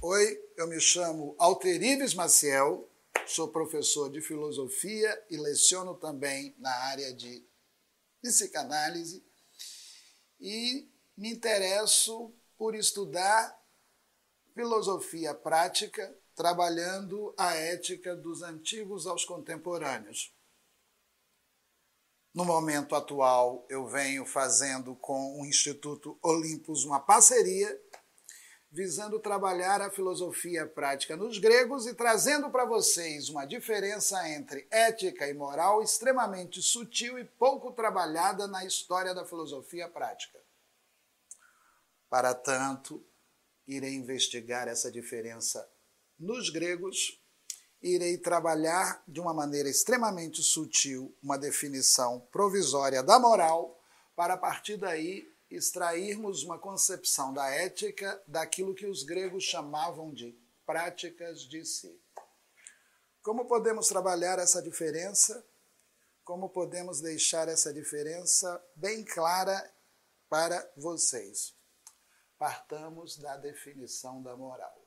Oi, eu me chamo Alterives Maciel, sou professor de filosofia e leciono também na área de psicanálise e me interesso por estudar filosofia prática, trabalhando a ética dos antigos aos contemporâneos. No momento atual, eu venho fazendo com o Instituto Olympus uma parceria visando trabalhar a filosofia prática nos gregos e trazendo para vocês uma diferença entre ética e moral extremamente sutil e pouco trabalhada na história da filosofia prática. Para tanto, irei investigar essa diferença nos gregos, irei trabalhar de uma maneira extremamente sutil uma definição provisória da moral, para a partir daí extrairmos uma concepção da ética daquilo que os gregos chamavam de práticas de si. Como podemos trabalhar essa diferença? Como podemos deixar essa diferença bem clara para vocês? Partamos da definição da moral.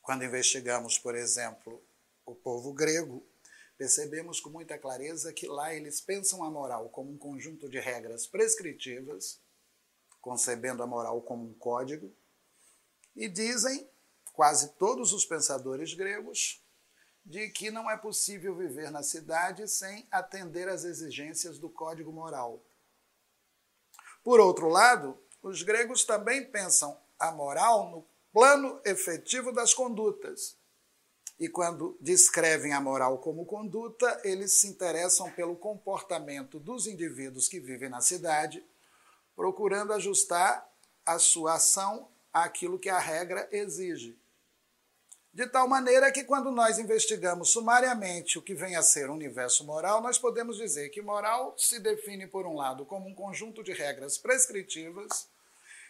Quando investigamos, por exemplo, o povo grego, percebemos com muita clareza que lá eles pensam a moral como um conjunto de regras prescritivas, concebendo a moral como um código, e dizem, quase todos os pensadores gregos, de que não é possível viver na cidade sem atender às exigências do código moral. Por outro lado, os gregos também pensam a moral no plano efetivo das condutas e quando descrevem a moral como conduta, eles se interessam pelo comportamento dos indivíduos que vivem na cidade, procurando ajustar a sua ação àquilo que a regra exige. De tal maneira que, quando nós investigamos sumariamente o que vem a ser o universo moral, nós podemos dizer que moral se define, por um lado, como um conjunto de regras prescritivas,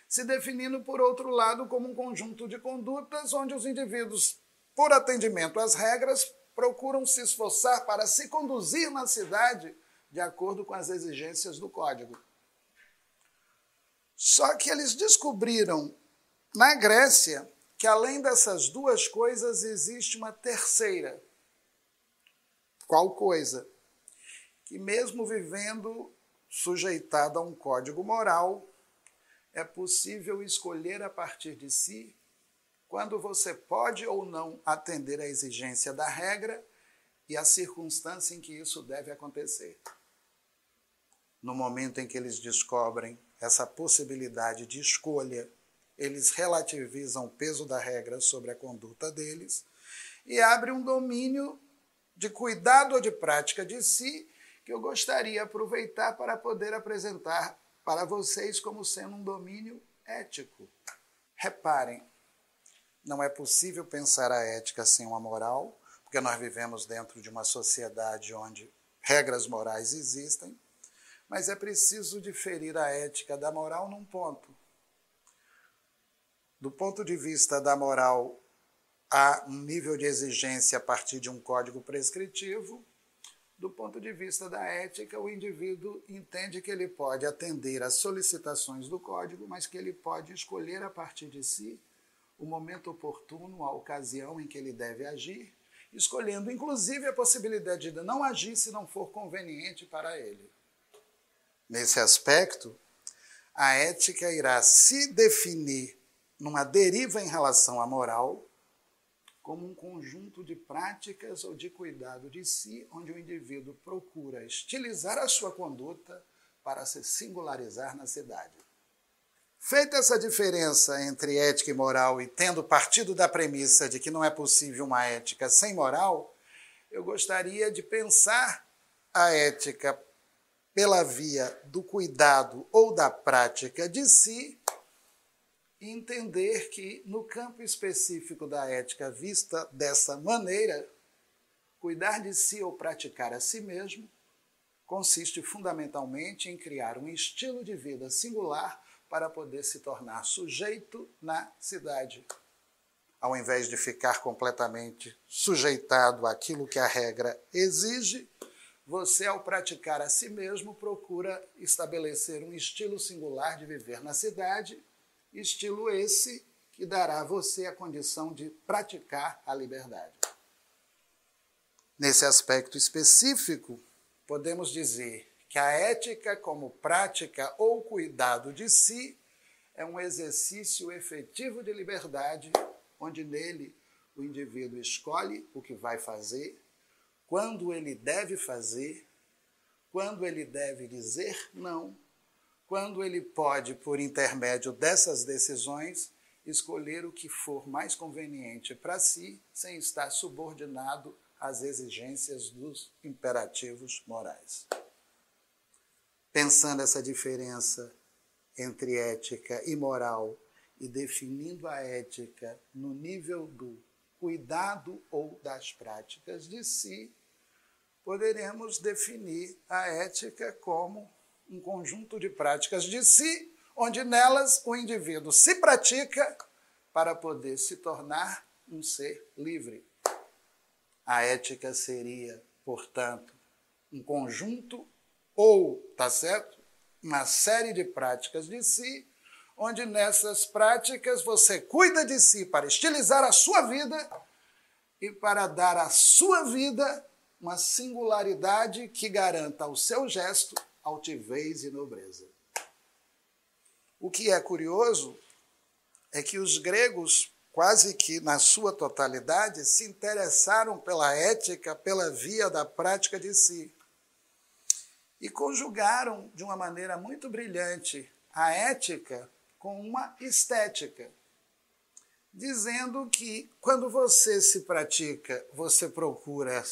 se definindo, por outro lado, como um conjunto de condutas onde os indivíduos por atendimento às regras, procuram se esforçar para se conduzir na cidade de acordo com as exigências do código. Só que eles descobriram na Grécia que além dessas duas coisas existe uma terceira. Qual coisa? Que mesmo vivendo sujeitado a um código moral, é possível escolher a partir de si quando você pode ou não atender à exigência da regra e a circunstância em que isso deve acontecer. No momento em que eles descobrem essa possibilidade de escolha, eles relativizam o peso da regra sobre a conduta deles e abrem um domínio de cuidado ou de prática de si que eu gostaria aproveitar para poder apresentar para vocês como sendo um domínio ético. Reparem, não é possível pensar a ética sem uma moral, porque nós vivemos dentro de uma sociedade onde regras morais existem, mas é preciso diferir a ética da moral num ponto. Do ponto de vista da moral, há um nível de exigência a partir de um código prescritivo. Do ponto de vista da ética, o indivíduo entende que ele pode atender às solicitações do código, mas que ele pode escolher a partir de si o momento oportuno, a ocasião em que ele deve agir, escolhendo inclusive a possibilidade de não agir se não for conveniente para ele. Nesse aspecto, a ética irá se definir numa deriva em relação à moral como um conjunto de práticas ou de cuidado de si, onde o indivíduo procura estilizar a sua conduta para se singularizar na cidade. Feita essa diferença entre ética e moral e tendo partido da premissa de que não é possível uma ética sem moral, eu gostaria de pensar a ética pela via do cuidado ou da prática de si e entender que, no campo específico da ética vista dessa maneira, cuidar de si ou praticar a si mesmo consiste fundamentalmente em criar um estilo de vida singular para poder se tornar sujeito na cidade. Ao invés de ficar completamente sujeitado àquilo que a regra exige, você, ao praticar a si mesmo, procura estabelecer um estilo singular de viver na cidade, estilo esse que dará a você a condição de praticar a liberdade. Nesse aspecto específico, podemos dizer que a ética, como prática ou cuidado de si, é um exercício efetivo de liberdade, onde nele o indivíduo escolhe o que vai fazer, quando ele deve fazer, quando ele deve dizer não, quando ele pode, por intermédio dessas decisões, escolher o que for mais conveniente para si, sem estar subordinado às exigências dos imperativos morais. Pensando essa diferença entre ética e moral e definindo a ética no nível do cuidado ou das práticas de si, poderemos definir a ética como um conjunto de práticas de si, onde nelas o indivíduo se pratica para poder se tornar um ser livre. A ética seria, portanto, um conjunto ou, tá certo? Uma série de práticas de si, onde nessas práticas você cuida de si para estilizar a sua vida e para dar à sua vida uma singularidade que garanta ao seu gesto altivez e nobreza. O que é curioso é que os gregos, quase que na sua totalidade, se interessaram pela ética pela via da prática de si. E conjugaram de uma maneira muito brilhante a ética com uma estética dizendo que quando você se pratica, você procura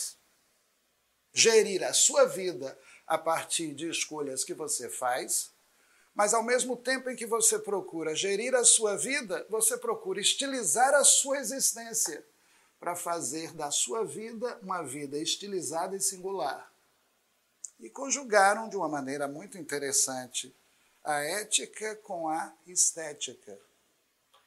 gerir a sua vida a partir de escolhas que você faz, mas ao mesmo tempo em que você procura gerir a sua vida, você procura estilizar a sua existência para fazer da sua vida uma vida estilizada e singular. E conjugaram de uma maneira muito interessante a ética com a estética.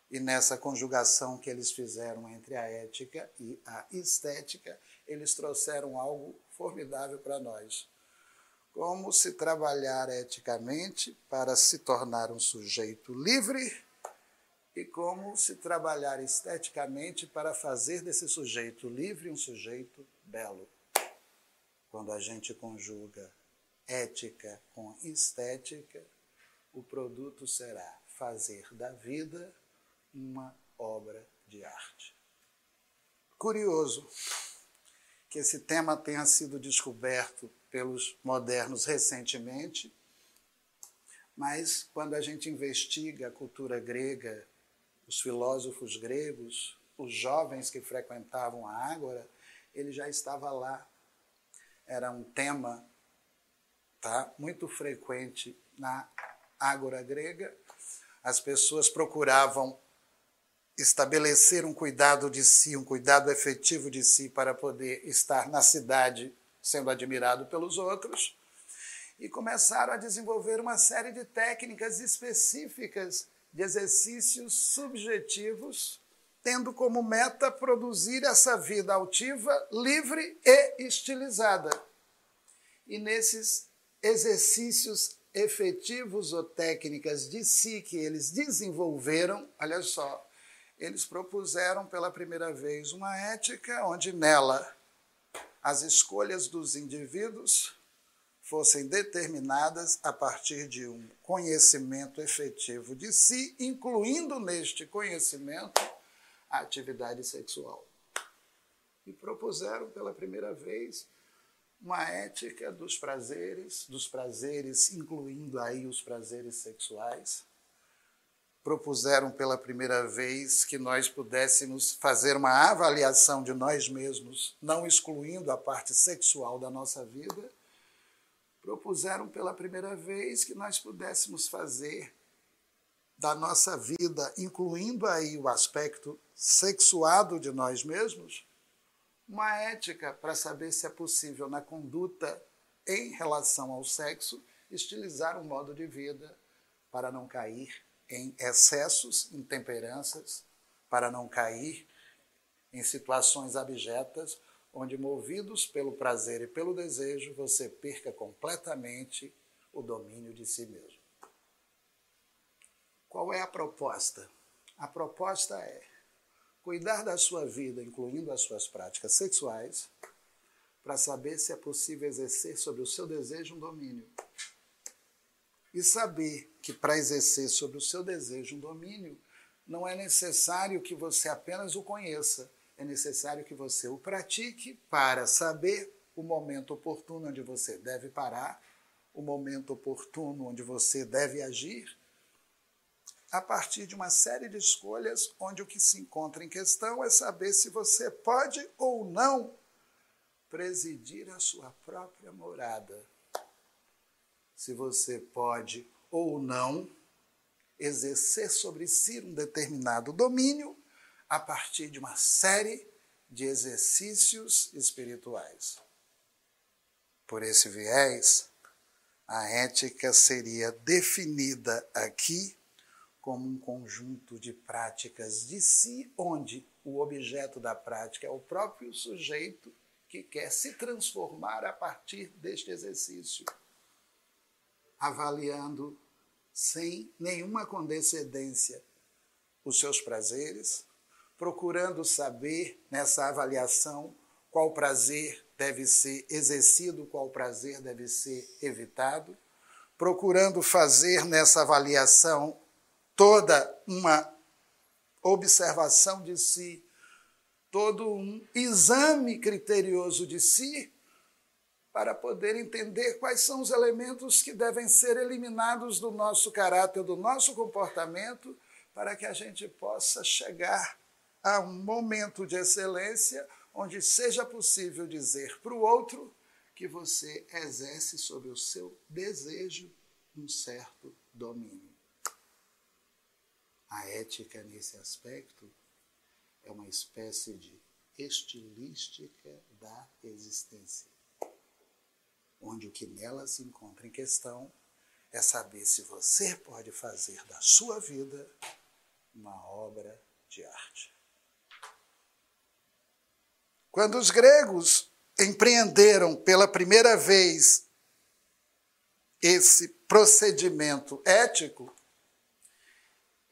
E nessa conjugação que eles fizeram entre a ética e a estética, eles trouxeram algo formidável para nós. Como se trabalhar eticamente para se tornar um sujeito livre e como se trabalhar esteticamente para fazer desse sujeito livre um sujeito belo. Quando a gente conjuga ética com estética, o produto será fazer da vida uma obra de arte. Curioso que esse tema tenha sido descoberto pelos modernos recentemente, mas quando a gente investiga a cultura grega, os filósofos gregos, os jovens que frequentavam a Ágora, ele já estava lá. Era um tema tá, muito frequente na Ágora grega. As pessoas procuravam estabelecer um cuidado de si, um cuidado efetivo de si para poder estar na cidade sendo admirado pelos outros, e começaram a desenvolver uma série de técnicas específicas de exercícios subjetivos, tendo como meta produzir essa vida altiva, livre e estilizada. E nesses exercícios efetivos ou técnicas de si que eles desenvolveram, olha só, eles propuseram pela primeira vez uma ética onde nela as escolhas dos indivíduos fossem determinadas a partir de um conhecimento efetivo de si, incluindo neste conhecimento a atividade sexual. E propuseram pela primeira vez uma ética dos prazeres, dos prazeres incluindo aí os prazeres sexuais, propuseram pela primeira vez que nós pudéssemos fazer uma avaliação de nós mesmos, não excluindo a parte sexual da nossa vida, propuseram pela primeira vez que nós pudéssemos fazer da nossa vida, incluindo aí o aspecto sexuado de nós mesmos, uma ética para saber se é possível na conduta em relação ao sexo estilizar um modo de vida para não cair em excessos, intemperanças, para não cair em situações abjetas, onde, movidos pelo prazer e pelo desejo, você perca completamente o domínio de si mesmo. Qual é a proposta? A proposta é cuidar da sua vida, incluindo as suas práticas sexuais, para saber se é possível exercer sobre o seu desejo um domínio. E saber que para exercer sobre o seu desejo um domínio, não é necessário que você apenas o conheça, é necessário que você o pratique para saber o momento oportuno onde você deve parar, o momento oportuno onde você deve agir, a partir de uma série de escolhas onde o que se encontra em questão é saber se você pode ou não presidir a sua própria morada. Se você pode ou não exercer sobre si um determinado domínio a partir de uma série de exercícios espirituais. Por esse viés, a ética seria definida aqui como um conjunto de práticas de si, onde o objeto da prática é o próprio sujeito que quer se transformar a partir deste exercício, avaliando sem nenhuma condescendência os seus prazeres, procurando saber nessa avaliação qual prazer deve ser exercido, qual prazer deve ser evitado, procurando fazer nessa avaliação toda uma observação de si, todo um exame criterioso de si, para poder entender quais são os elementos que devem ser eliminados do nosso caráter, do nosso comportamento, para que a gente possa chegar a um momento de excelência onde seja possível dizer para o outro que você exerce sobre o seu desejo um certo domínio. A ética, nesse aspecto, é uma espécie de estilística da existência, onde o que nela se encontra em questão é saber se você pode fazer da sua vida uma obra de arte. Quando os gregos empreenderam pela primeira vez esse procedimento ético,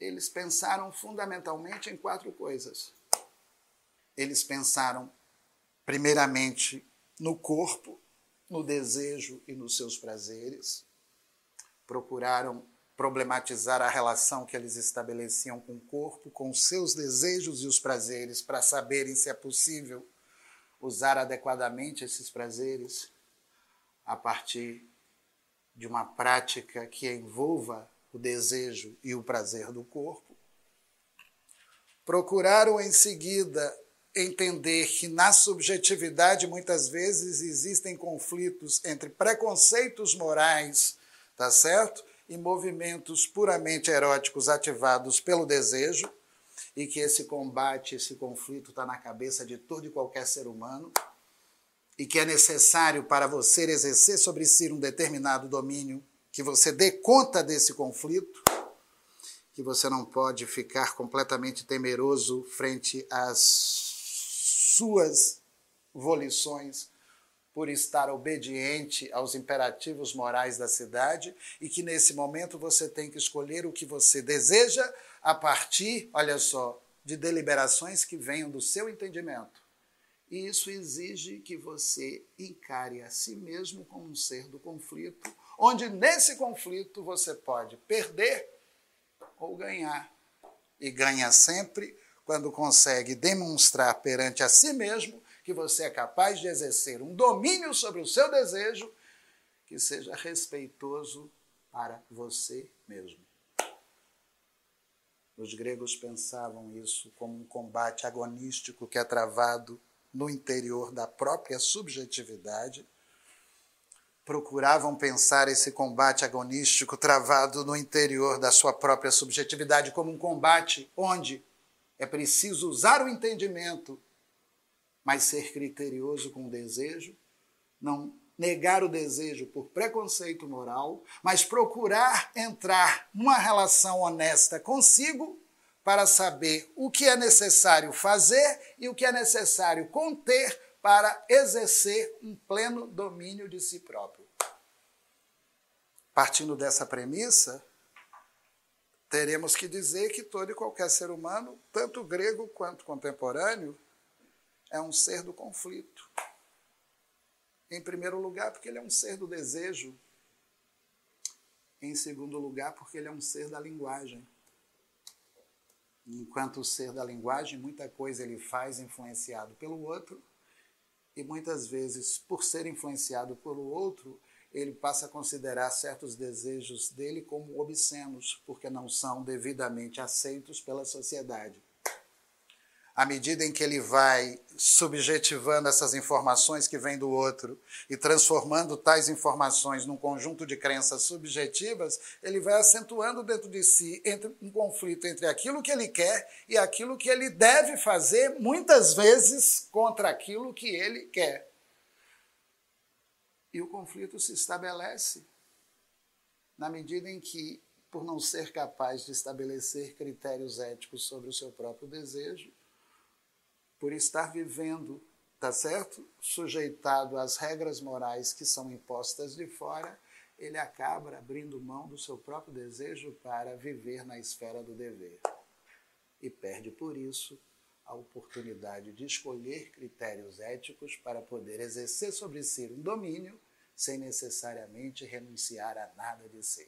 eles pensaram fundamentalmente em quatro coisas. Eles pensaram, primeiramente, no corpo, no desejo e nos seus prazeres. Procuraram problematizar a relação que eles estabeleciam com o corpo, com os seus desejos e os prazeres, para saberem se é possível usar adequadamente esses prazeres a partir de uma prática que envolva o desejo e o prazer do corpo. Procuraram em seguida entender que na subjetividade muitas vezes existem conflitos entre preconceitos morais, tá certo? E movimentos puramente eróticos ativados pelo desejo e que esse combate, esse conflito está na cabeça de todo e qualquer ser humano e que é necessário para você exercer sobre si um determinado domínio, que você dê conta desse conflito, que você não pode ficar completamente temeroso frente às suas volições por estar obediente aos imperativos morais da cidade e que nesse momento você tem que escolher o que você deseja a partir, olha só, de deliberações que venham do seu entendimento. E isso exige que você encare a si mesmo como um ser do conflito, onde nesse conflito você pode perder ou ganhar. E ganha sempre quando consegue demonstrar perante a si mesmo que você é capaz de exercer um domínio sobre o seu desejo que seja respeitoso para você mesmo. Os gregos pensavam isso como um combate agonístico que é travado no interior da própria subjetividade. Procuravam pensar esse combate agonístico travado no interior da sua própria subjetividade como um combate onde é preciso usar o entendimento, mas ser criterioso com o desejo, não negar o desejo por preconceito moral, mas procurar entrar numa relação honesta consigo para saber o que é necessário fazer e o que é necessário conter para exercer um pleno domínio de si próprio. Partindo dessa premissa, teremos que dizer que todo e qualquer ser humano, tanto grego quanto contemporâneo, é um ser do conflito. Em primeiro lugar, porque ele é um ser do desejo. Em segundo lugar, porque ele é um ser da linguagem. Enquanto o ser da linguagem, muita coisa ele faz influenciado pelo outro, e muitas vezes, por ser influenciado pelo outro, ele passa a considerar certos desejos dele como obscenos, porque não são devidamente aceitos pela sociedade. À medida em que ele vai subjetivando essas informações que vêm do outro e transformando tais informações num conjunto de crenças subjetivas, ele vai acentuando dentro de si um conflito entre aquilo que ele quer e aquilo que ele deve fazer, muitas vezes contra aquilo que ele quer. E o conflito se estabelece na medida em que, por não ser capaz de estabelecer critérios éticos sobre o seu próprio desejo, por estar vivendo, tá certo? Sujeitado às regras morais que são impostas de fora, ele acaba abrindo mão do seu próprio desejo para viver na esfera do dever. E perde por isso a oportunidade de escolher critérios éticos para poder exercer sobre si um domínio sem necessariamente renunciar a nada de si.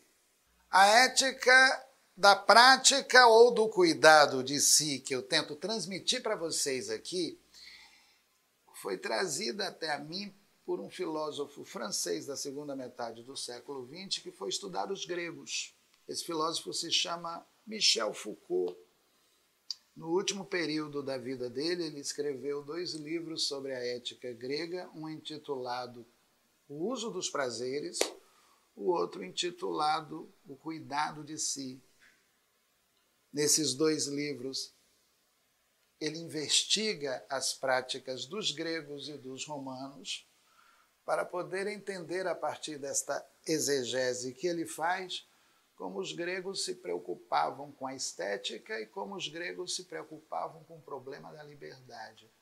A ética da prática ou do cuidado de si que eu tento transmitir para vocês aqui foi trazida até a mim por um filósofo francês da segunda metade do século XX que foi estudar os gregos. Esse filósofo se chama Michel Foucault. No último período da vida dele, ele escreveu dois livros sobre a ética grega, um intitulado O Uso dos Prazeres, o outro intitulado O Cuidado de Si. Nesses dois livros, ele investiga as práticas dos gregos e dos romanos para poder entender a partir desta exegese que ele faz como os gregos se preocupavam com a estética e como os gregos se preocupavam com o problema da liberdade.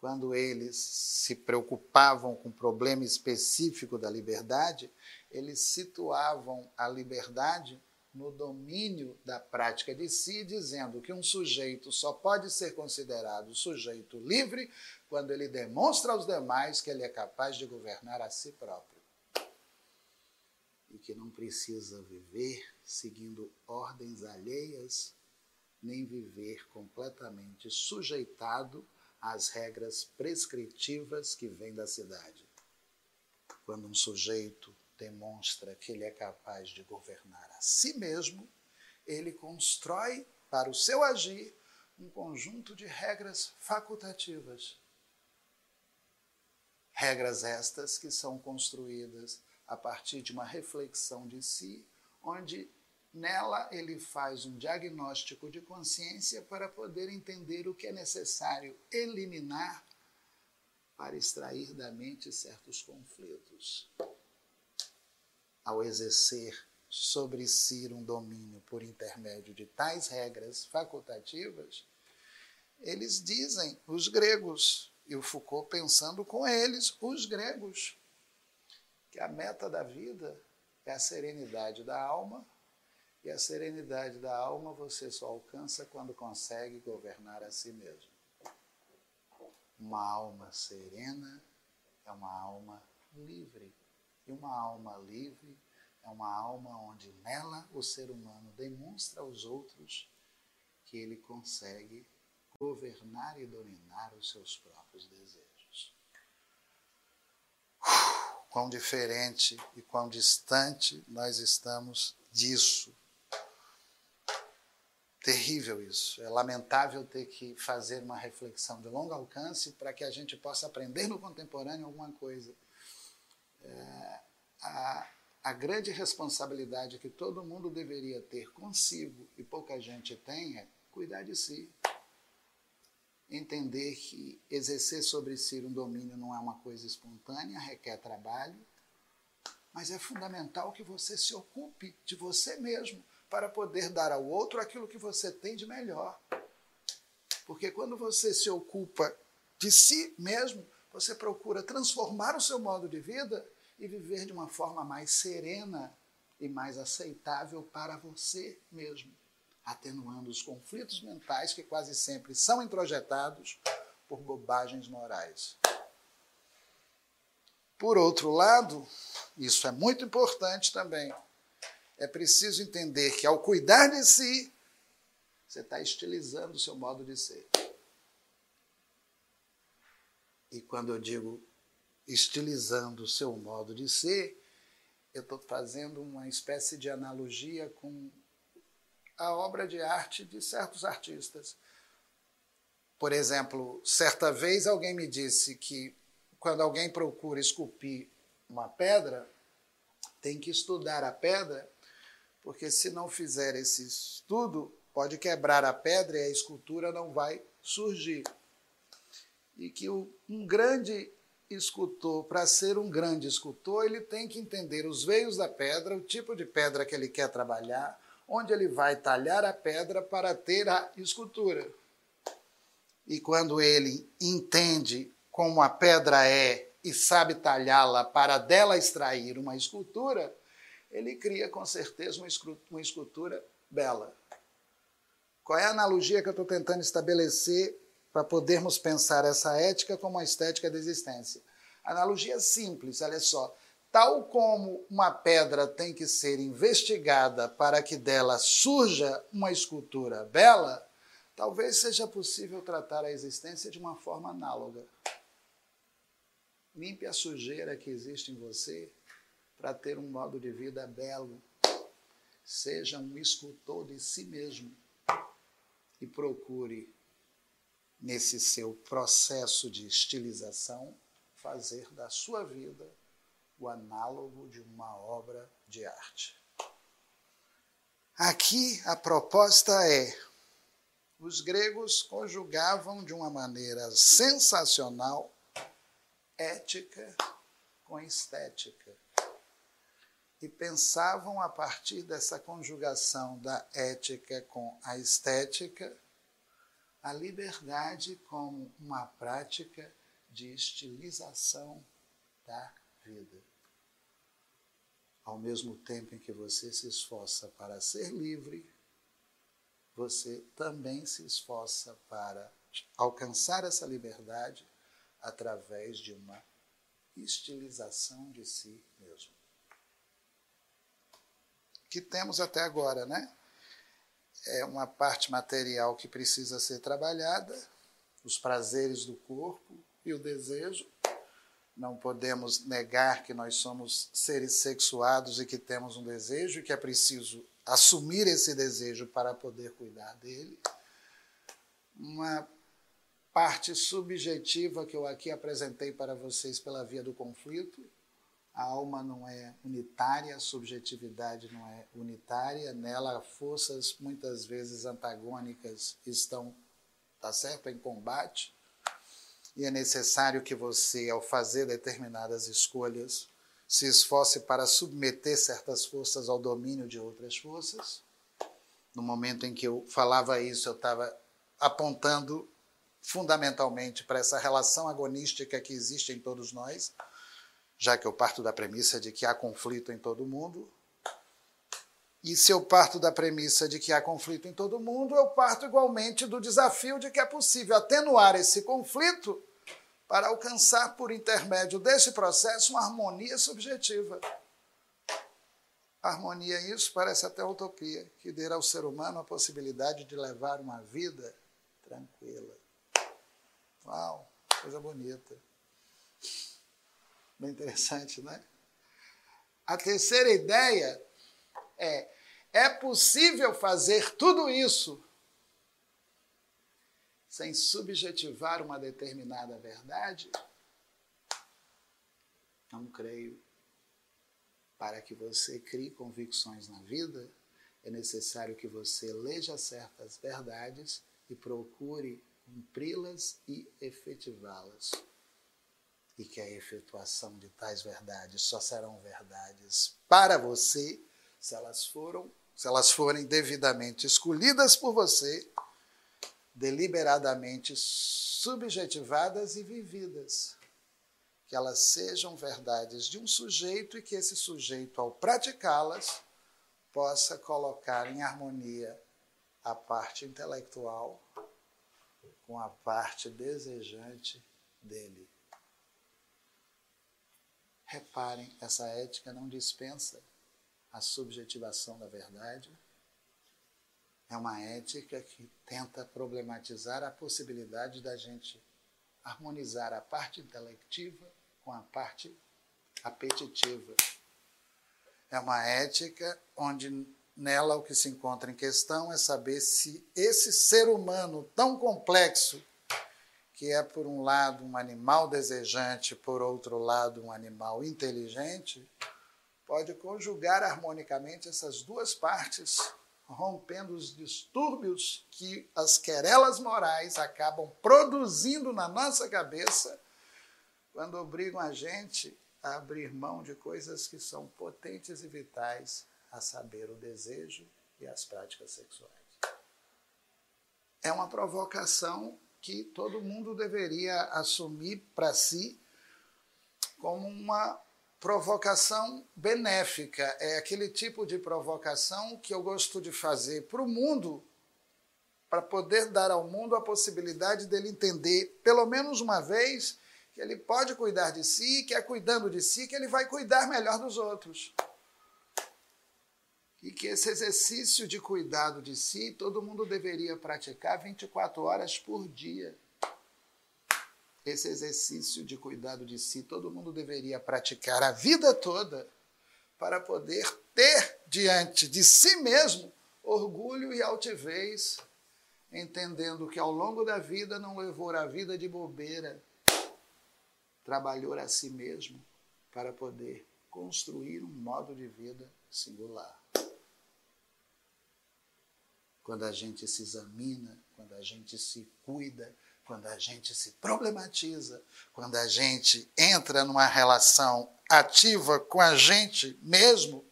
Quando eles se preocupavam com o problema específico da liberdade, eles situavam a liberdade no domínio da prática de si, dizendo que um sujeito só pode ser considerado sujeito livre quando ele demonstra aos demais que ele é capaz de governar a si próprio e que não precisa viver seguindo ordens alheias, nem viver completamente sujeitado às regras prescritivas que vêm da cidade. Quando um sujeito demonstra que ele é capaz de governar a si mesmo, ele constrói para o seu agir um conjunto de regras facultativas. Regras estas que são construídas a partir de uma reflexão de si, onde nela ele faz um diagnóstico de consciência para poder entender o que é necessário eliminar para extrair da mente certos conflitos. Ao exercer sobre si um domínio por intermédio de tais regras facultativas, eles dizem, os gregos, e o Foucault pensando com eles, os gregos, que a meta da vida é a serenidade da alma, e a serenidade da alma você só alcança quando consegue governar a si mesmo. Uma alma serena é uma alma livre. E uma alma livre é uma alma onde nela o ser humano demonstra aos outros que ele consegue governar e dominar os seus próprios desejos quão diferente e quão distante nós estamos disso. Terrível isso. É lamentável ter que fazer uma reflexão de longo alcance para que a gente possa aprender no contemporâneo alguma coisa. É, a, a grande responsabilidade que todo mundo deveria ter consigo e pouca gente tem é cuidar de si entender que exercer sobre si um domínio não é uma coisa espontânea, requer trabalho, mas é fundamental que você se ocupe de você mesmo para poder dar ao outro aquilo que você tem de melhor. Porque quando você se ocupa de si mesmo, você procura transformar o seu modo de vida e viver de uma forma mais serena e mais aceitável para você mesmo, atenuando os conflitos mentais que quase sempre são introjetados por bobagens morais. Por outro lado, isso é muito importante também, é preciso entender que ao cuidar de si, você está estilizando o seu modo de ser. E quando eu digo estilizando o seu modo de ser, eu estou fazendo uma espécie de analogia com a obra de arte de certos artistas. Por exemplo, certa vez alguém me disse que quando alguém procura esculpir uma pedra, tem que estudar a pedra, porque se não fizer esse estudo, pode quebrar a pedra e a escultura não vai surgir. E que um grande escultor, para ser um grande escultor, ele tem que entender os veios da pedra, o tipo de pedra que ele quer trabalhar, onde ele vai talhar a pedra para ter a escultura. E quando ele entende como a pedra é e sabe talhá-la para dela extrair uma escultura, ele cria com certeza uma escultura bela. Qual é a analogia que eu estou tentando estabelecer para podermos pensar essa ética como a estética da existência. Analogia simples, olha só. Tal como uma pedra tem que ser investigada para que dela surja uma escultura bela, talvez seja possível tratar a existência de uma forma análoga. Limpe a sujeira que existe em você para ter um modo de vida belo. Seja um escultor de si mesmo e procure nesse seu processo de estilização, fazer da sua vida o análogo de uma obra de arte. Aqui a proposta é: os gregos conjugavam de uma maneira sensacional ética com estética. E pensavam a partir dessa conjugação da ética com a estética a liberdade como uma prática de estilização da vida. Ao mesmo tempo em que você se esforça para ser livre, você também se esforça para alcançar essa liberdade através de uma estilização de si mesmo. Que temos até agora, né? É uma parte material que precisa ser trabalhada, os prazeres do corpo e o desejo. Não podemos negar que nós somos seres sexuados e que temos um desejo e que é preciso assumir esse desejo para poder cuidar dele. Uma parte subjetiva que eu aqui apresentei para vocês pela via do conflito, a alma não é unitária, a subjetividade não é unitária, nela forças muitas vezes antagônicas estão, tá certo, em combate. E é necessário que você, ao fazer determinadas escolhas, se esforce para submeter certas forças ao domínio de outras forças. No momento em que eu falava isso, eu estava apontando fundamentalmente para essa relação agonística que existe em todos nós já que eu parto da premissa de que há conflito em todo mundo. E se eu parto da premissa de que há conflito em todo mundo, eu parto igualmente do desafio de que é possível atenuar esse conflito para alcançar, por intermédio desse processo, uma harmonia subjetiva. Harmonia, isso parece até utopia, que dê ao ser humano a possibilidade de levar uma vida tranquila. Uau, coisa bonita. Bem interessante, né? A terceira ideia é: é possível fazer tudo isso sem subjetivar uma determinada verdade? Não creio. Para que você crie convicções na vida, é necessário que você leia certas verdades e procure cumpri-las e efetivá-las e que a efetuação de tais verdades só serão verdades para você se elas foram, se elas forem devidamente escolhidas por você, deliberadamente subjetivadas e vividas. Que elas sejam verdades de um sujeito e que esse sujeito, ao praticá-las, possa colocar em harmonia a parte intelectual com a parte desejante dele. Reparem, essa ética não dispensa a subjetivação da verdade. É uma ética que tenta problematizar a possibilidade da gente harmonizar a parte intelectiva com a parte apetitiva. É uma ética onde nela o que se encontra em questão é saber se esse ser humano tão complexo, que é por um lado um animal desejante, por outro lado um animal inteligente, pode conjugar harmonicamente essas duas partes, rompendo os distúrbios que as querelas morais acabam produzindo na nossa cabeça quando obrigam a gente a abrir mão de coisas que são potentes e vitais, a saber, o desejo e as práticas sexuais. É uma provocação que todo mundo deveria assumir para si como uma provocação benéfica. É aquele tipo de provocação que eu gosto de fazer para o mundo, para poder dar ao mundo a possibilidade dele entender, pelo menos uma vez, que ele pode cuidar de si, que é cuidando de si que ele vai cuidar melhor dos outros. E que esse exercício de cuidado de si todo mundo deveria praticar 24 horas por dia. Esse exercício de cuidado de si todo mundo deveria praticar a vida toda para poder ter diante de si mesmo orgulho e altivez, entendendo que ao longo da vida não levou a vida de bobeira, trabalhou a si mesmo para poder construir um modo de vida singular. Quando a gente se examina, quando a gente se cuida, quando a gente se problematiza, quando a gente entra numa relação ativa com a gente mesmo,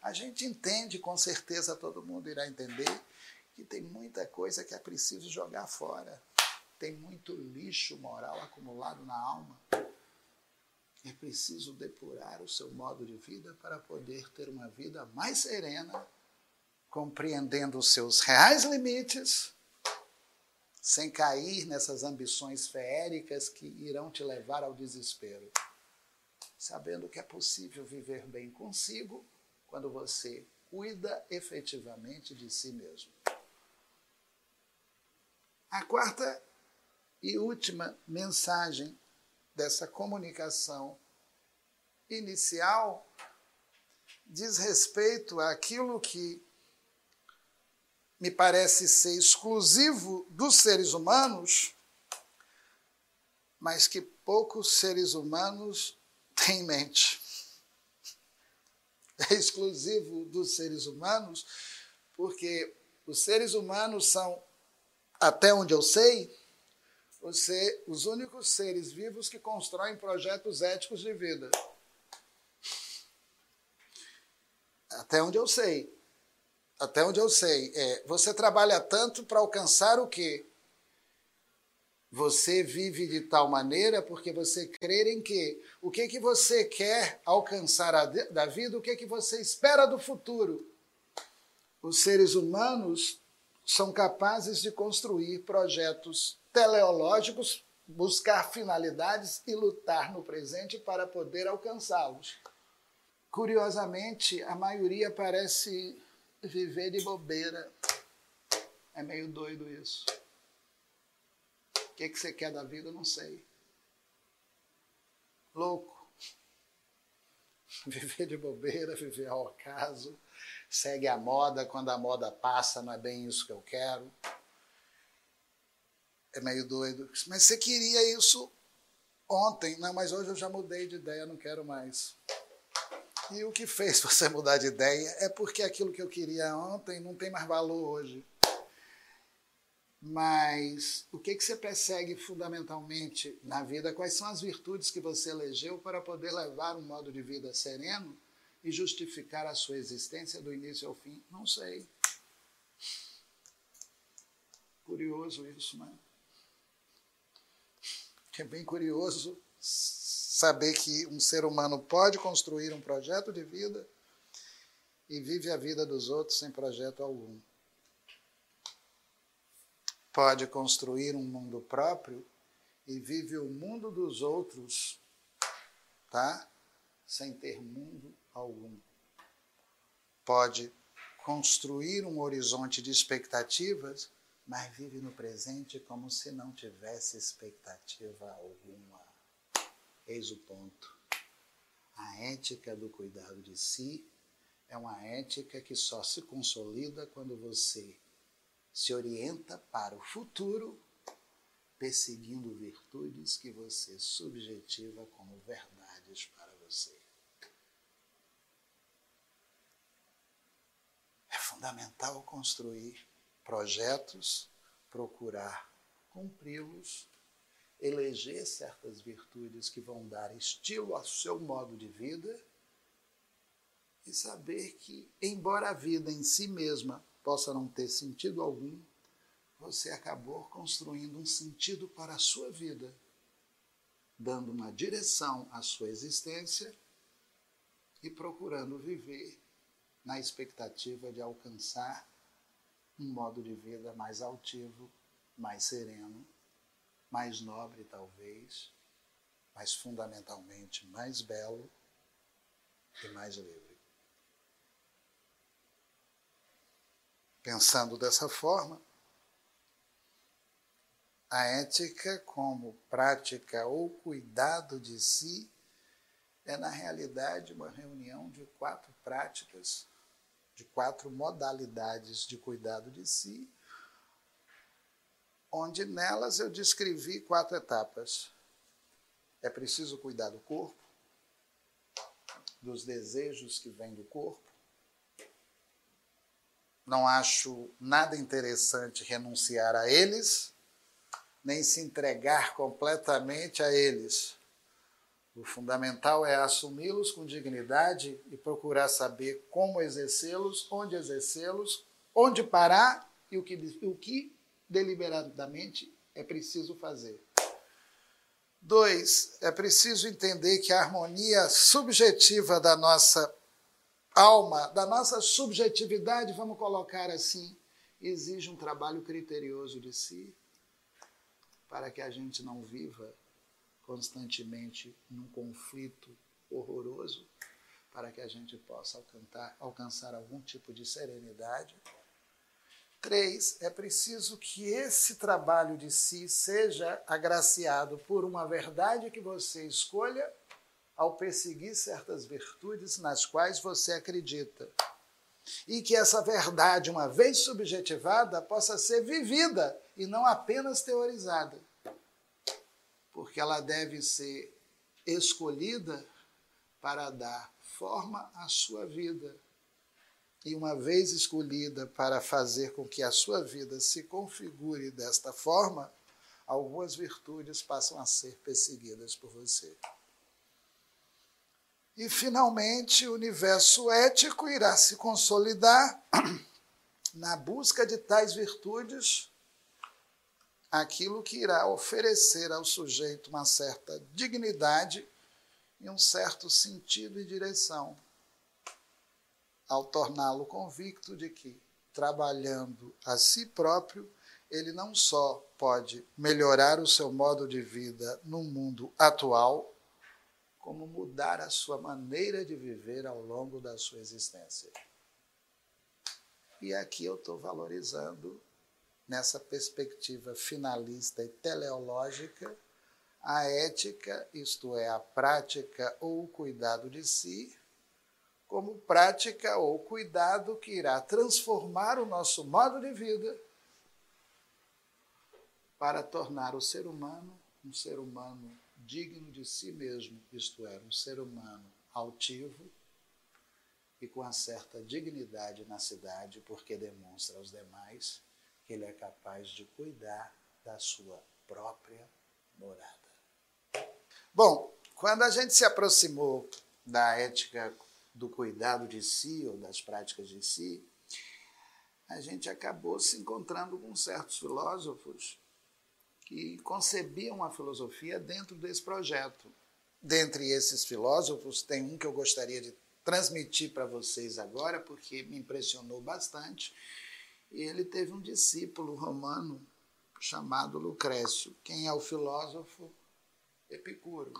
a gente entende, com certeza todo mundo irá entender, que tem muita coisa que é preciso jogar fora. Tem muito lixo moral acumulado na alma. É preciso depurar o seu modo de vida para poder ter uma vida mais serena, compreendendo os seus reais limites, sem cair nessas ambições feéricas que irão te levar ao desespero. Sabendo que é possível viver bem consigo quando você cuida efetivamente de si mesmo. A quarta e última mensagem dessa comunicação inicial diz respeito àquilo que me parece ser exclusivo dos seres humanos, mas que poucos seres humanos têm em mente. É exclusivo dos seres humanos, porque os seres humanos são, até onde eu sei, você, os únicos seres vivos que constroem projetos éticos de vida. Até onde eu sei. Até onde eu sei. É, você trabalha tanto para alcançar o quê? Você vive de tal maneira porque você crê em que o que que você quer alcançar da vida, o que que você espera do futuro. Os seres humanos são capazes de construir projetos teleológicos, buscar finalidades e lutar no presente para poder alcançá-los. Curiosamente, a maioria parece viver de bobeira. É meio doido isso. O que, que você quer da vida? Eu não sei. Louco. Viver de bobeira, viver ao acaso. Segue a moda, quando a moda passa, não é bem isso que eu quero é meio doido. Mas você queria isso ontem. Não, mas hoje eu já mudei de ideia, não quero mais. E o que fez você mudar de ideia é porque aquilo que eu queria ontem não tem mais valor hoje. Mas o que, que você persegue fundamentalmente na vida? Quais são as virtudes que você elegeu para poder levar um modo de vida sereno e justificar a sua existência do início ao fim? Não sei. Curioso isso, né? É bem curioso saber que um ser humano pode construir um projeto de vida e vive a vida dos outros sem projeto algum. Pode construir um mundo próprio e vive o mundo dos outros, tá? Sem ter mundo algum. Pode construir um horizonte de expectativas, mas vive no presente como se não tivesse expectativa alguma. Eis o ponto. A ética do cuidado de si é uma ética que só se consolida quando você se orienta para o futuro perseguindo virtudes que você subjetiva como verdades para você. É fundamental construir projetos, procurar cumpri-los, eleger certas virtudes que vão dar estilo ao seu modo de vida e saber que, embora a vida em si mesma possa não ter sentido algum, você acabou construindo um sentido para a sua vida, dando uma direção à sua existência e procurando viver na expectativa de alcançar um modo de vida mais altivo, mais sereno, mais nobre, talvez, mas fundamentalmente mais belo e mais livre. Pensando dessa forma, a ética, como prática ou cuidado de si, é na realidade uma reunião de quatro práticas, de quatro modalidades de cuidado de si, onde nelas eu descrevi quatro etapas. É preciso cuidar do corpo, dos desejos que vêm do corpo. Não acho nada interessante renunciar a eles nem se entregar completamente a eles. O fundamental é assumi-los com dignidade e procurar saber como exercê-los, onde exercê-los, onde parar e o que, o que deliberadamente é preciso fazer. Dois, é preciso entender que a harmonia subjetiva da nossa alma, da nossa subjetividade, vamos colocar assim, exige um trabalho criterioso de si, para que a gente não viva constantemente num conflito horroroso, para que a gente possa alcançar, alcançar algum tipo de serenidade. Três, é preciso que esse trabalho de si seja agraciado por uma verdade que você escolha ao perseguir certas virtudes nas quais você acredita. E que essa verdade, uma vez subjetivada, possa ser vivida e não apenas teorizada, porque ela deve ser escolhida para dar forma à sua vida. E uma vez escolhida para fazer com que a sua vida se configure desta forma, algumas virtudes passam a ser perseguidas por você. E, finalmente, o universo ético irá se consolidar na busca de tais virtudes aquilo que irá oferecer ao sujeito uma certa dignidade e um certo sentido e direção, ao torná-lo convicto de que, trabalhando a si próprio, ele não só pode melhorar o seu modo de vida no mundo atual, como mudar a sua maneira de viver ao longo da sua existência. E aqui eu estou valorizando nessa perspectiva finalista e teleológica, a ética, isto é, a prática ou o cuidado de si, como prática ou cuidado que irá transformar o nosso modo de vida para tornar o ser humano um ser humano digno de si mesmo, isto é, um ser humano altivo e com uma certa dignidade na cidade, porque demonstra aos demais que ele é capaz de cuidar da sua própria morada. Bom, quando a gente se aproximou da ética do cuidado de si ou das práticas de si, a gente acabou se encontrando com certos filósofos que concebiam a filosofia dentro desse projeto. Dentre esses filósofos, tem um que eu gostaria de transmitir para vocês agora, porque me impressionou bastante. E ele teve um discípulo romano chamado Lucrécio. Quem é o filósofo? Epicuro.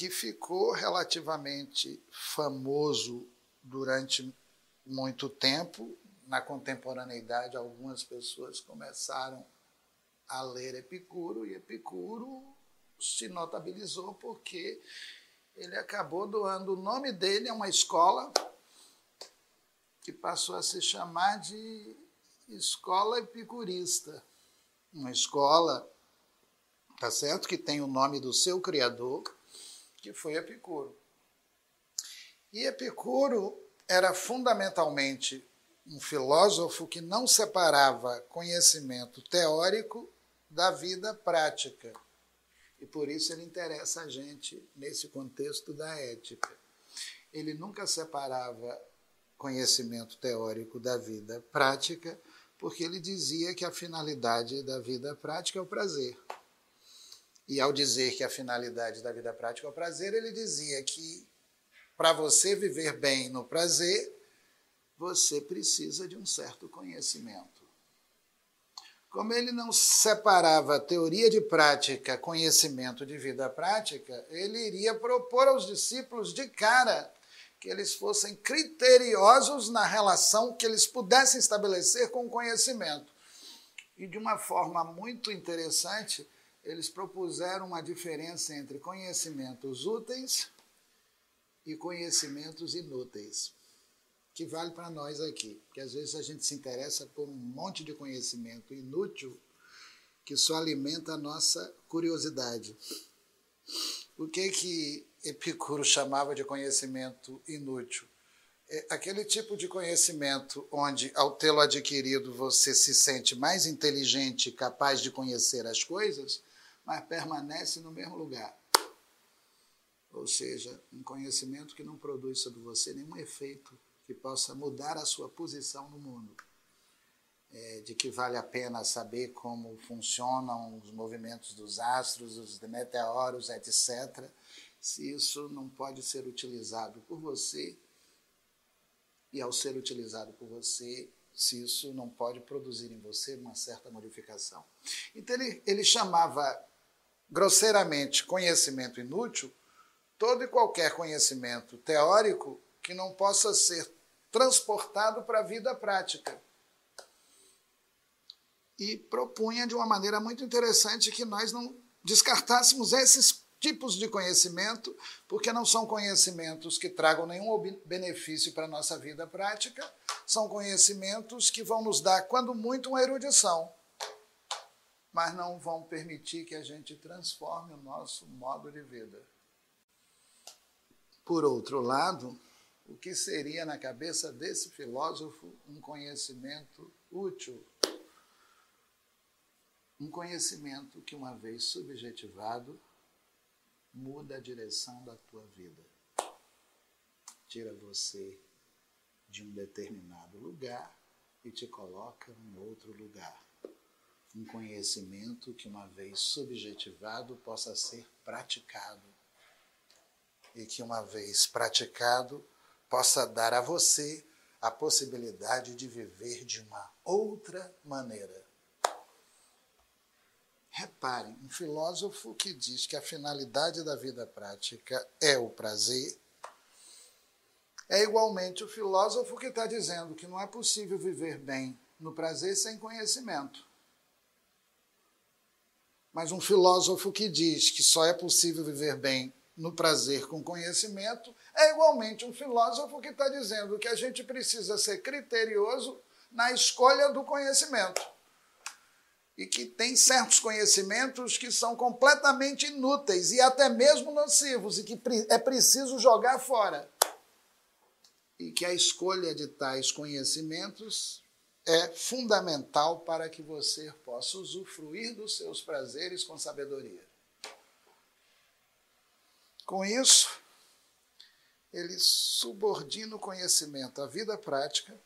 Que ficou relativamente famoso durante muito tempo. Na contemporaneidade, algumas pessoas começaram a ler Epicuro, e Epicuro se notabilizou porque ele acabou doando o nome dele a uma escola que passou a se chamar de Escola Epicurista. Uma escola, tá certo, que tem o nome do seu criador, que foi Epicuro. E Epicuro era fundamentalmente um filósofo que não separava conhecimento teórico da vida prática. E por isso ele interessa a gente nesse contexto da ética. Ele nunca separava conhecimento teórico da vida prática, porque ele dizia que a finalidade da vida prática é o prazer. E ao dizer que a finalidade da vida prática é o prazer, ele dizia que para você viver bem no prazer, você precisa de um certo conhecimento. Como ele não separava teoria de prática, conhecimento de vida prática, ele iria propor aos discípulos de cara que eles fossem criteriosos na relação que eles pudessem estabelecer com o conhecimento. E de uma forma muito interessante, eles propuseram uma diferença entre conhecimentos úteis e conhecimentos inúteis, que vale para nós aqui, porque às vezes a gente se interessa por um monte de conhecimento inútil que só alimenta a nossa curiosidade. O que que Epicuro chamava de conhecimento inútil? É aquele tipo de conhecimento onde, ao tê-lo adquirido, você se sente mais inteligente, capaz de conhecer as coisas, mas permanece no mesmo lugar. Ou seja, um conhecimento que não produz sobre você nenhum efeito que possa mudar a sua posição no mundo. É, de que vale a pena saber como funcionam os movimentos dos astros, os meteoros, etc., se isso não pode ser utilizado por você, e ao ser utilizado por você, se isso não pode produzir em você uma certa modificação. Então ele, ele chamava grosseiramente conhecimento inútil todo e qualquer conhecimento teórico que não possa ser transportado para a vida prática. E propunha de uma maneira muito interessante que nós não descartássemos esses tipos de conhecimento, porque não são conhecimentos que tragam nenhum benefício para a nossa vida prática, são conhecimentos que vão nos dar, quando muito, uma erudição, mas não vão permitir que a gente transforme o nosso modo de vida. Por outro lado, o que seria na cabeça desse filósofo um conhecimento útil? Um conhecimento que, uma vez subjetivado, muda a direção da tua vida. Tira você de um determinado lugar e te coloca em outro lugar. Um conhecimento que, uma vez subjetivado, possa ser praticado e que, uma vez praticado, possa dar a você a possibilidade de viver de uma outra maneira. Reparem, um filósofo que diz que a finalidade da vida prática é o prazer, é igualmente o filósofo que está dizendo que não é possível viver bem no prazer sem conhecimento. Mas um filósofo que diz que só é possível viver bem no prazer com conhecimento, é igualmente um filósofo que está dizendo que a gente precisa ser criterioso na escolha do conhecimento. E que tem certos conhecimentos que são completamente inúteis e até mesmo nocivos e que é preciso jogar fora. E que a escolha de tais conhecimentos é fundamental para que você possa usufruir dos seus prazeres com sabedoria. Com isso, ele subordina o conhecimento à vida prática,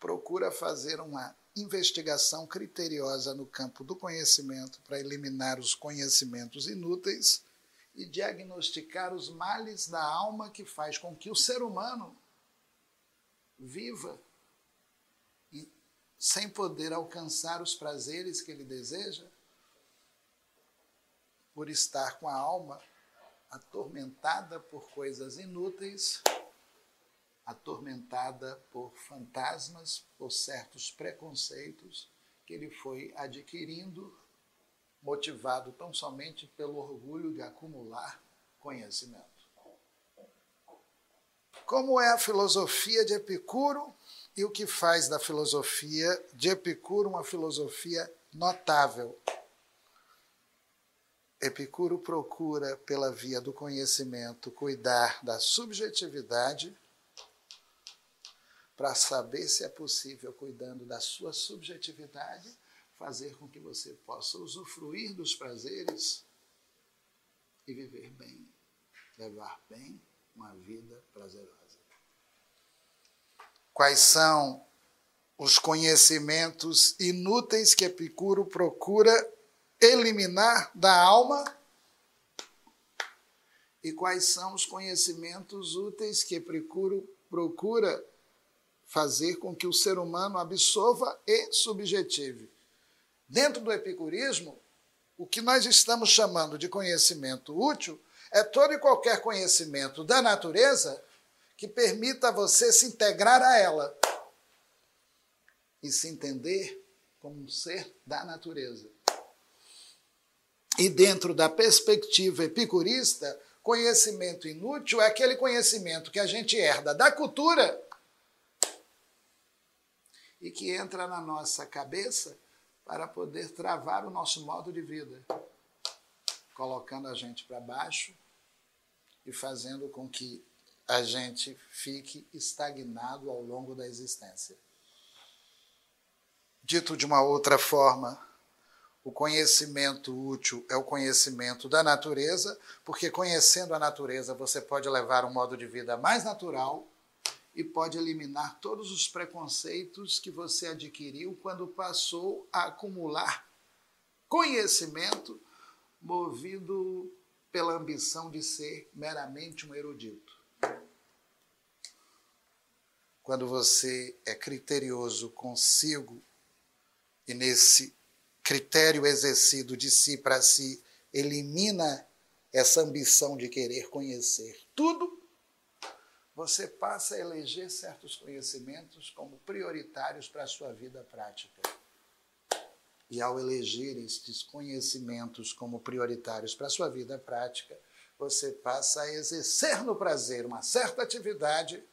procura fazer uma investigação criteriosa no campo do conhecimento para eliminar os conhecimentos inúteis e diagnosticar os males da alma que faz com que o ser humano viva e, sem poder alcançar os prazeres que ele deseja, por estar com a alma atormentada por coisas inúteis, atormentada por fantasmas, por certos preconceitos que ele foi adquirindo, motivado tão somente pelo orgulho de acumular conhecimento. Como é a filosofia de Epicuro e o que faz da filosofia de Epicuro uma filosofia notável? Epicuro procura, pela via do conhecimento, cuidar da subjetividade para saber se é possível, cuidando da sua subjetividade, fazer com que você possa usufruir dos prazeres e viver bem, levar bem uma vida prazerosa. Quais são os conhecimentos inúteis que Epicuro procura eliminar da alma? E quais são os conhecimentos úteis que Epicuro procura fazer com que o ser humano absorva e subjetive? Dentro do epicurismo, o que nós estamos chamando de conhecimento útil é todo e qualquer conhecimento da natureza que permita você se integrar a ela e se entender como um ser da natureza. E dentro da perspectiva epicurista, conhecimento inútil é aquele conhecimento que a gente herda da cultura e que entra na nossa cabeça para poder travar o nosso modo de vida, colocando a gente para baixo e fazendo com que a gente fique estagnado ao longo da existência. Dito de uma outra forma, o conhecimento útil é o conhecimento da natureza, porque conhecendo a natureza você pode levar um modo de vida mais natural e pode eliminar todos os preconceitos que você adquiriu quando passou a acumular conhecimento movido pela ambição de ser meramente um erudito. Quando você é criterioso consigo e nesse critério exercido de si para si, elimina essa ambição de querer conhecer tudo, você passa a eleger certos conhecimentos como prioritários para a sua vida prática. E ao eleger estes conhecimentos como prioritários para a sua vida prática, você passa a exercer no prazer uma certa atividade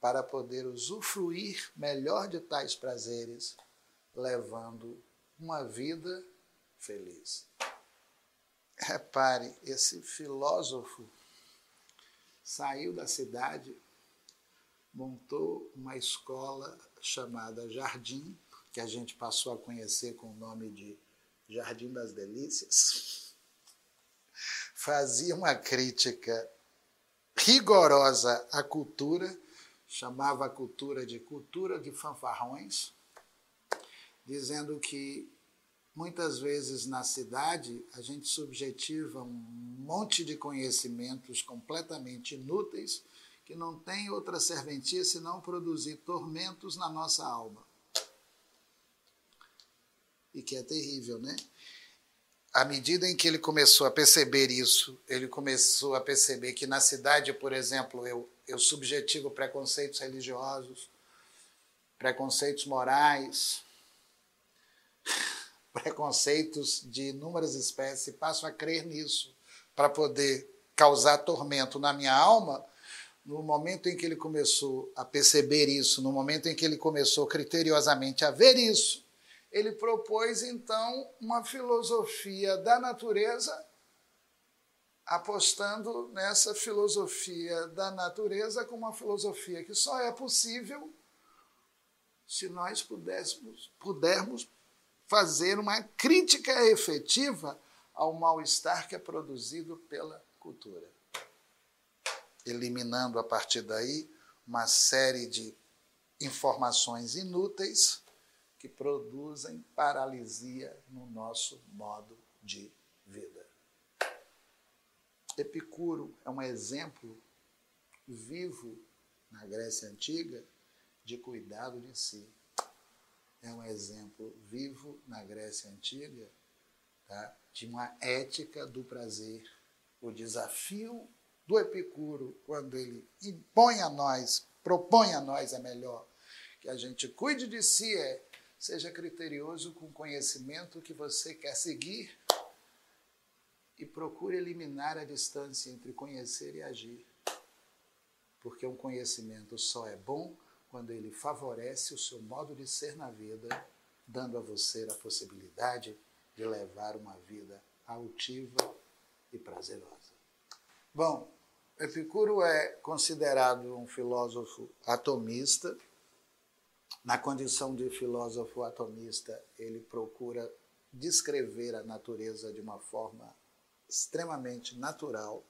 para poder usufruir melhor de tais prazeres, levando uma vida feliz. Repare, esse filósofo saiu da cidade, montou uma escola chamada Jardim, que a gente passou a conhecer com o nome de Jardim das Delícias. Fazia uma crítica rigorosa à cultura, chamava a cultura de cultura de fanfarrões dizendo que muitas vezes na cidade a gente subjetiva um monte de conhecimentos completamente inúteis que não tem outra serventia senão produzir tormentos na nossa alma. E que é terrível, né? À medida em que ele começou a perceber isso, ele começou a perceber que na cidade, por exemplo, eu, eu subjetivo preconceitos religiosos, preconceitos morais, preconceitos de inúmeras espécies, passo a crer nisso para poder causar tormento na minha alma, no momento em que ele começou a perceber isso, no momento em que ele começou criteriosamente a ver isso, ele propôs então uma filosofia da natureza, apostando nessa filosofia da natureza como uma filosofia que só é possível se nós pudéssemos, pudermos fazer uma crítica efetiva ao mal-estar que é produzido pela cultura. Eliminando a partir daí uma série de informações inúteis que produzem paralisia no nosso modo de vida. Epicuro é um exemplo vivo na Grécia Antiga de cuidado de si. É um exemplo vivo na Grécia Antiga tá? de uma ética do prazer. O desafio do Epicuro, quando ele impõe a nós, propõe a nós, é melhor, que a gente cuide de si, é seja criterioso com o conhecimento que você quer seguir e procure eliminar a distância entre conhecer e agir. Porque um conhecimento só é bom quando ele favorece o seu modo de ser na vida, dando a você a possibilidade de levar uma vida altiva e prazerosa. Bom, Epicuro é considerado um filósofo atomista. Na condição de filósofo atomista, ele procura descrever a natureza de uma forma extremamente natural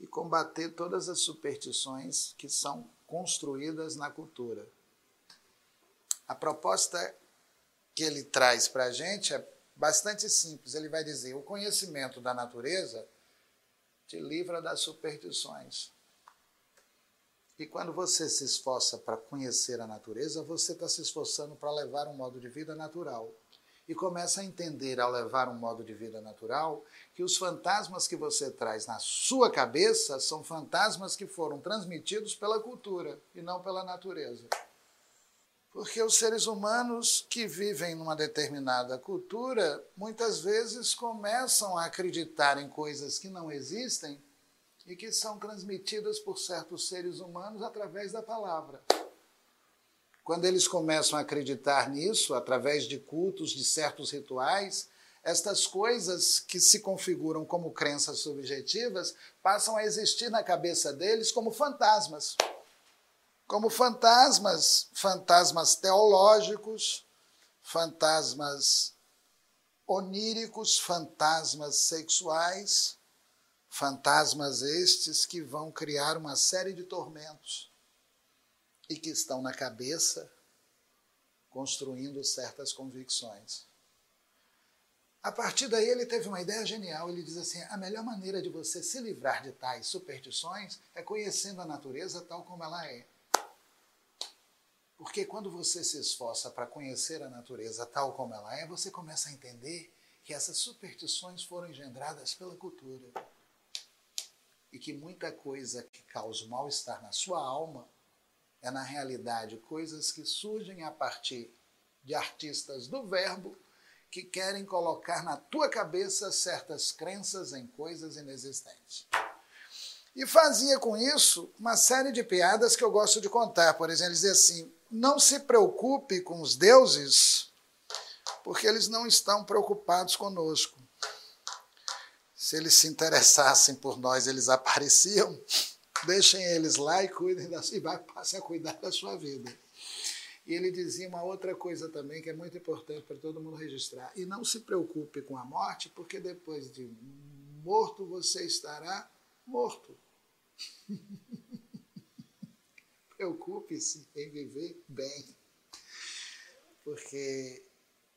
e combater todas as superstições que são construídas na cultura. A proposta que ele traz para a gente é bastante simples. Ele vai dizer: o conhecimento da natureza te livra das superstições. E quando você se esforça para conhecer a natureza, você está se esforçando para levar um modo de vida natural. E começa a entender, ao levar um modo de vida natural, que os fantasmas que você traz na sua cabeça são fantasmas que foram transmitidos pela cultura e não pela natureza. Porque os seres humanos que vivem numa determinada cultura muitas vezes começam a acreditar em coisas que não existem e que são transmitidas por certos seres humanos através da palavra. Quando eles começam a acreditar nisso, através de cultos, de certos rituais, estas coisas que se configuram como crenças subjetivas passam a existir na cabeça deles como fantasmas como fantasmas, fantasmas teológicos, fantasmas oníricos, fantasmas sexuais, fantasmas estes que vão criar uma série de tormentos e que estão na cabeça construindo certas convicções. A partir daí ele teve uma ideia genial. Ele diz assim: a melhor maneira de você se livrar de tais superstições é conhecendo a natureza tal como ela é. Porque quando você se esforça para conhecer a natureza tal como ela é, você começa a entender que essas superstições foram engendradas pela cultura. E que muita coisa que causa mal-estar na sua alma é, na realidade, coisas que surgem a partir de artistas do verbo que querem colocar na tua cabeça certas crenças em coisas inexistentes. E fazia com isso uma série de piadas que eu gosto de contar. Por exemplo, dizia assim: não se preocupe com os deuses, porque eles não estão preocupados conosco. Se eles se interessassem por nós, eles apareciam. Deixem eles lá e cuidem da e vai passe a cuidar da sua vida. E ele dizia uma outra coisa também que é muito importante para todo mundo registrar. E não se preocupe com a morte, porque depois de morto você estará morto. Preocupe-se em viver bem. Porque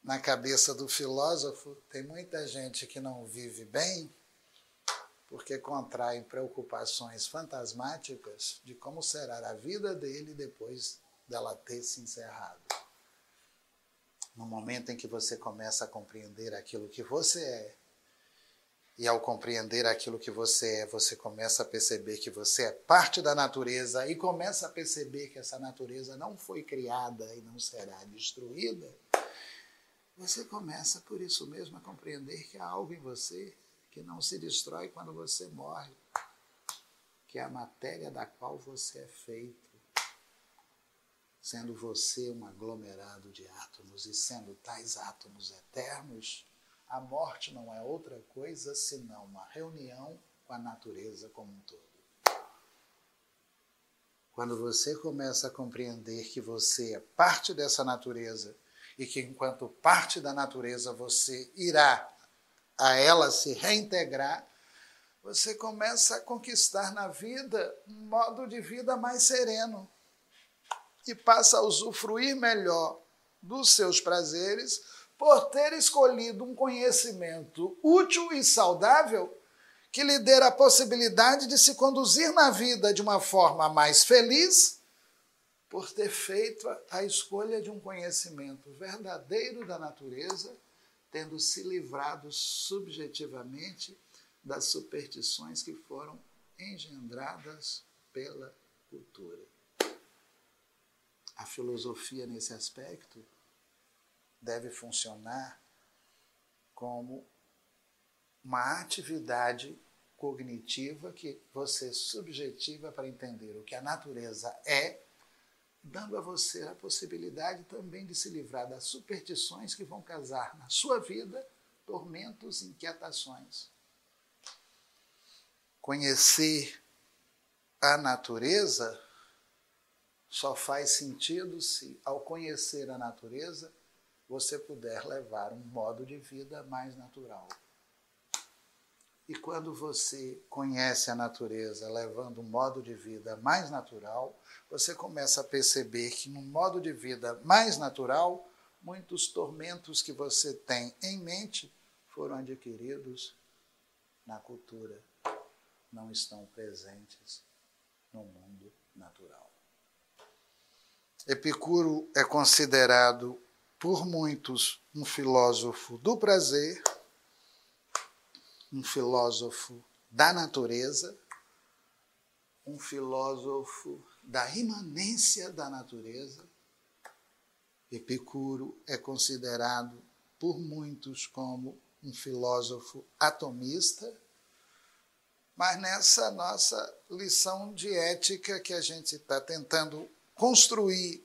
na cabeça do filósofo tem muita gente que não vive bem porque contraem preocupações fantasmáticas de como será a vida dele depois dela ter se encerrado. No momento em que você começa a compreender aquilo que você é, e ao compreender aquilo que você é, você começa a perceber que você é parte da natureza e começa a perceber que essa natureza não foi criada e não será destruída. Você começa por isso mesmo a compreender que há algo em você que não se destrói quando você morre, que é a matéria da qual você é feito, sendo você um aglomerado de átomos e sendo tais átomos eternos a morte não é outra coisa senão uma reunião com a natureza como um todo. Quando você começa a compreender que você é parte dessa natureza e que, enquanto parte da natureza, você irá a ela se reintegrar, você começa a conquistar na vida um modo de vida mais sereno e passa a usufruir melhor dos seus prazeres por ter escolhido um conhecimento útil e saudável que lhe dê a possibilidade de se conduzir na vida de uma forma mais feliz, por ter feito a escolha de um conhecimento verdadeiro da natureza, tendo se livrado subjetivamente das superstições que foram engendradas pela cultura. A filosofia, nesse aspecto, deve funcionar como uma atividade cognitiva que você subjetiva para entender o que a natureza é, dando a você a possibilidade também de se livrar das superstições que vão causar na sua vida tormentos e inquietações. Conhecer a natureza só faz sentido se, ao conhecer a natureza, você puder levar um modo de vida mais natural. E quando você conhece a natureza levando um modo de vida mais natural, você começa a perceber que num modo de vida mais natural, muitos tormentos que você tem em mente foram adquiridos na cultura, não estão presentes no mundo natural. Epicuro é considerado por muitos um filósofo do prazer, um filósofo da natureza, um filósofo da imanência da natureza. Epicuro é considerado por muitos como um filósofo atomista, mas nessa nossa lição de ética que a gente está tentando construir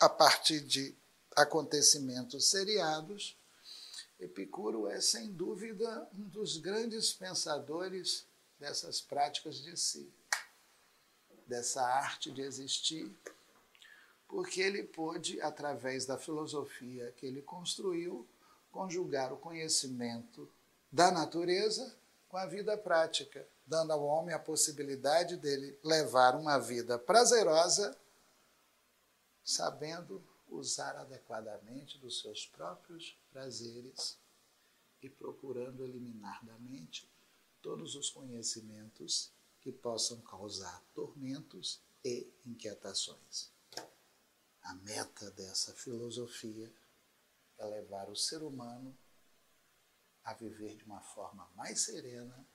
a partir de acontecimentos seriados, Epicuro é, sem dúvida, um dos grandes pensadores dessas práticas de si, dessa arte de existir, porque ele pôde, através da filosofia que ele construiu, conjugar o conhecimento da natureza com a vida prática, dando ao homem a possibilidade dele levar uma vida prazerosa, sabendo usar adequadamente dos seus próprios prazeres e procurando eliminar da mente todos os conhecimentos que possam causar tormentos e inquietações. A meta dessa filosofia é levar o ser humano a viver de uma forma mais serena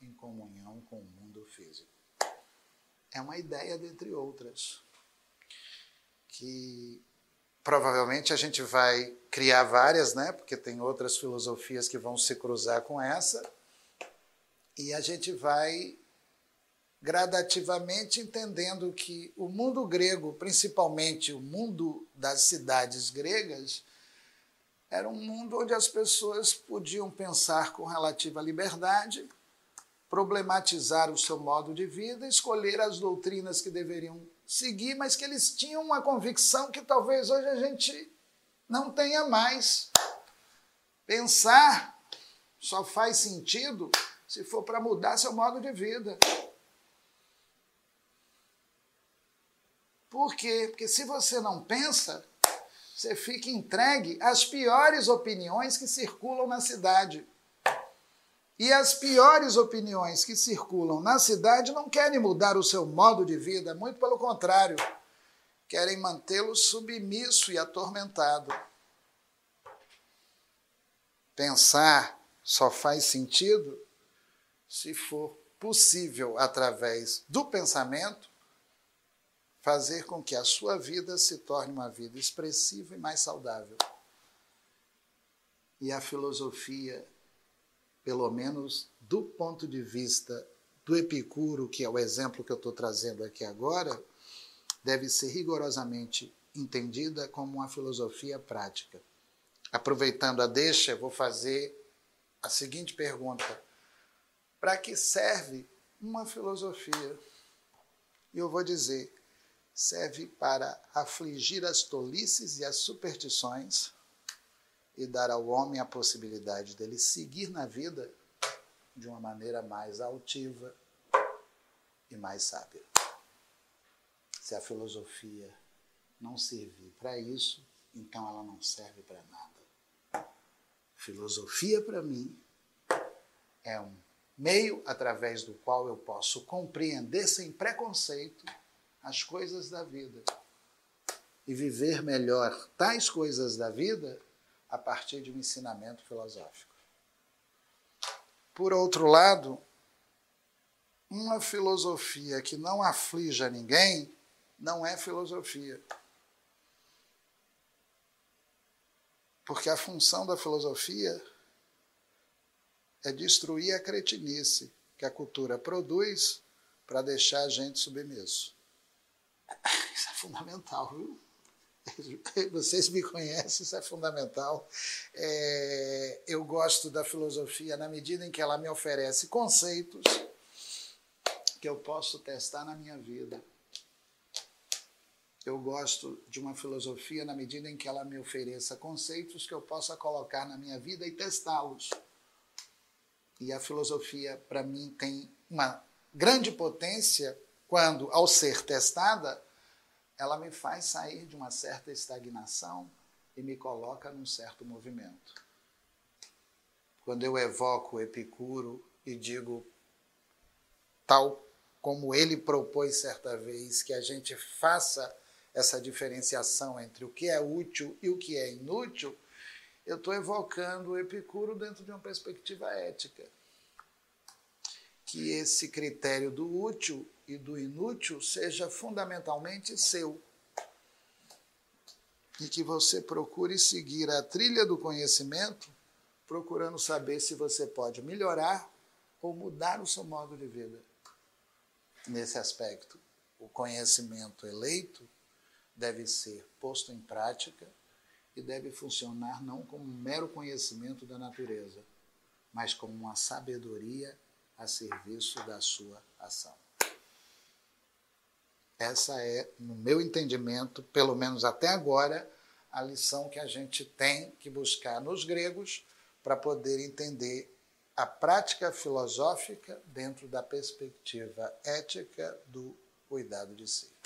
em comunhão com o mundo físico. É uma ideia dentre outras que provavelmente a gente vai criar várias, né? Porque tem outras filosofias que vão se cruzar com essa. E a gente vai gradativamente entendendo que o mundo grego, principalmente o mundo das cidades gregas, era um mundo onde as pessoas podiam pensar com relativa liberdade, problematizar o seu modo de vida, escolher as doutrinas que deveriam seguir, mas que eles tinham uma convicção que talvez hoje a gente não tenha mais. Pensar só faz sentido se for para mudar seu modo de vida. Por quê? Porque se você não pensa, você fica entregue às piores opiniões que circulam na cidade. E as piores opiniões que circulam na cidade não querem mudar o seu modo de vida, muito pelo contrário, querem mantê-lo submisso e atormentado. Pensar só faz sentido se for possível, através do pensamento, fazer com que a sua vida se torne uma vida expressiva e mais saudável. E a filosofia, pelo menos do ponto de vista do Epicuro, que é o exemplo que eu estou trazendo aqui agora, deve ser rigorosamente entendida como uma filosofia prática. Aproveitando a deixa, vou fazer a seguinte pergunta: para que serve uma filosofia? E eu vou dizer: serve para afligir as tolices e as superstições e dar ao homem a possibilidade dele seguir na vida de uma maneira mais altiva e mais sábia. Se a filosofia não servir para isso, então ela não serve para nada. Filosofia, para mim, é um meio através do qual eu posso compreender sem preconceito as coisas da vida e viver melhor tais coisas da vida a partir de um ensinamento filosófico. Por outro lado, uma filosofia que não aflija ninguém não é filosofia. Porque a função da filosofia é destruir a cretinice que a cultura produz para deixar a gente submisso. Isso é fundamental, viu? Vocês me conhecem, isso é fundamental. É, eu gosto da filosofia na medida em que ela me oferece conceitos que eu posso testar na minha vida. Eu gosto de uma filosofia na medida em que ela me ofereça conceitos que eu possa colocar na minha vida e testá-los. E a filosofia, para mim, tem uma grande potência quando, ao ser testada, ela me faz sair de uma certa estagnação e me coloca num certo movimento. Quando eu evoco Epicuro e digo, tal como ele propôs certa vez, que a gente faça essa diferenciação entre o que é útil e o que é inútil, eu estou evocando o Epicuro dentro de uma perspectiva ética. Que esse critério do útil e do inútil seja fundamentalmente seu. E que você procure seguir a trilha do conhecimento, procurando saber se você pode melhorar ou mudar o seu modo de vida. Nesse aspecto, o conhecimento eleito deve ser posto em prática e deve funcionar não como um mero conhecimento da natureza, mas como uma sabedoria a serviço da sua ação. Essa é, no meu entendimento, pelo menos até agora, a lição que a gente tem que buscar nos gregos para poder entender a prática filosófica dentro da perspectiva ética do cuidado de si.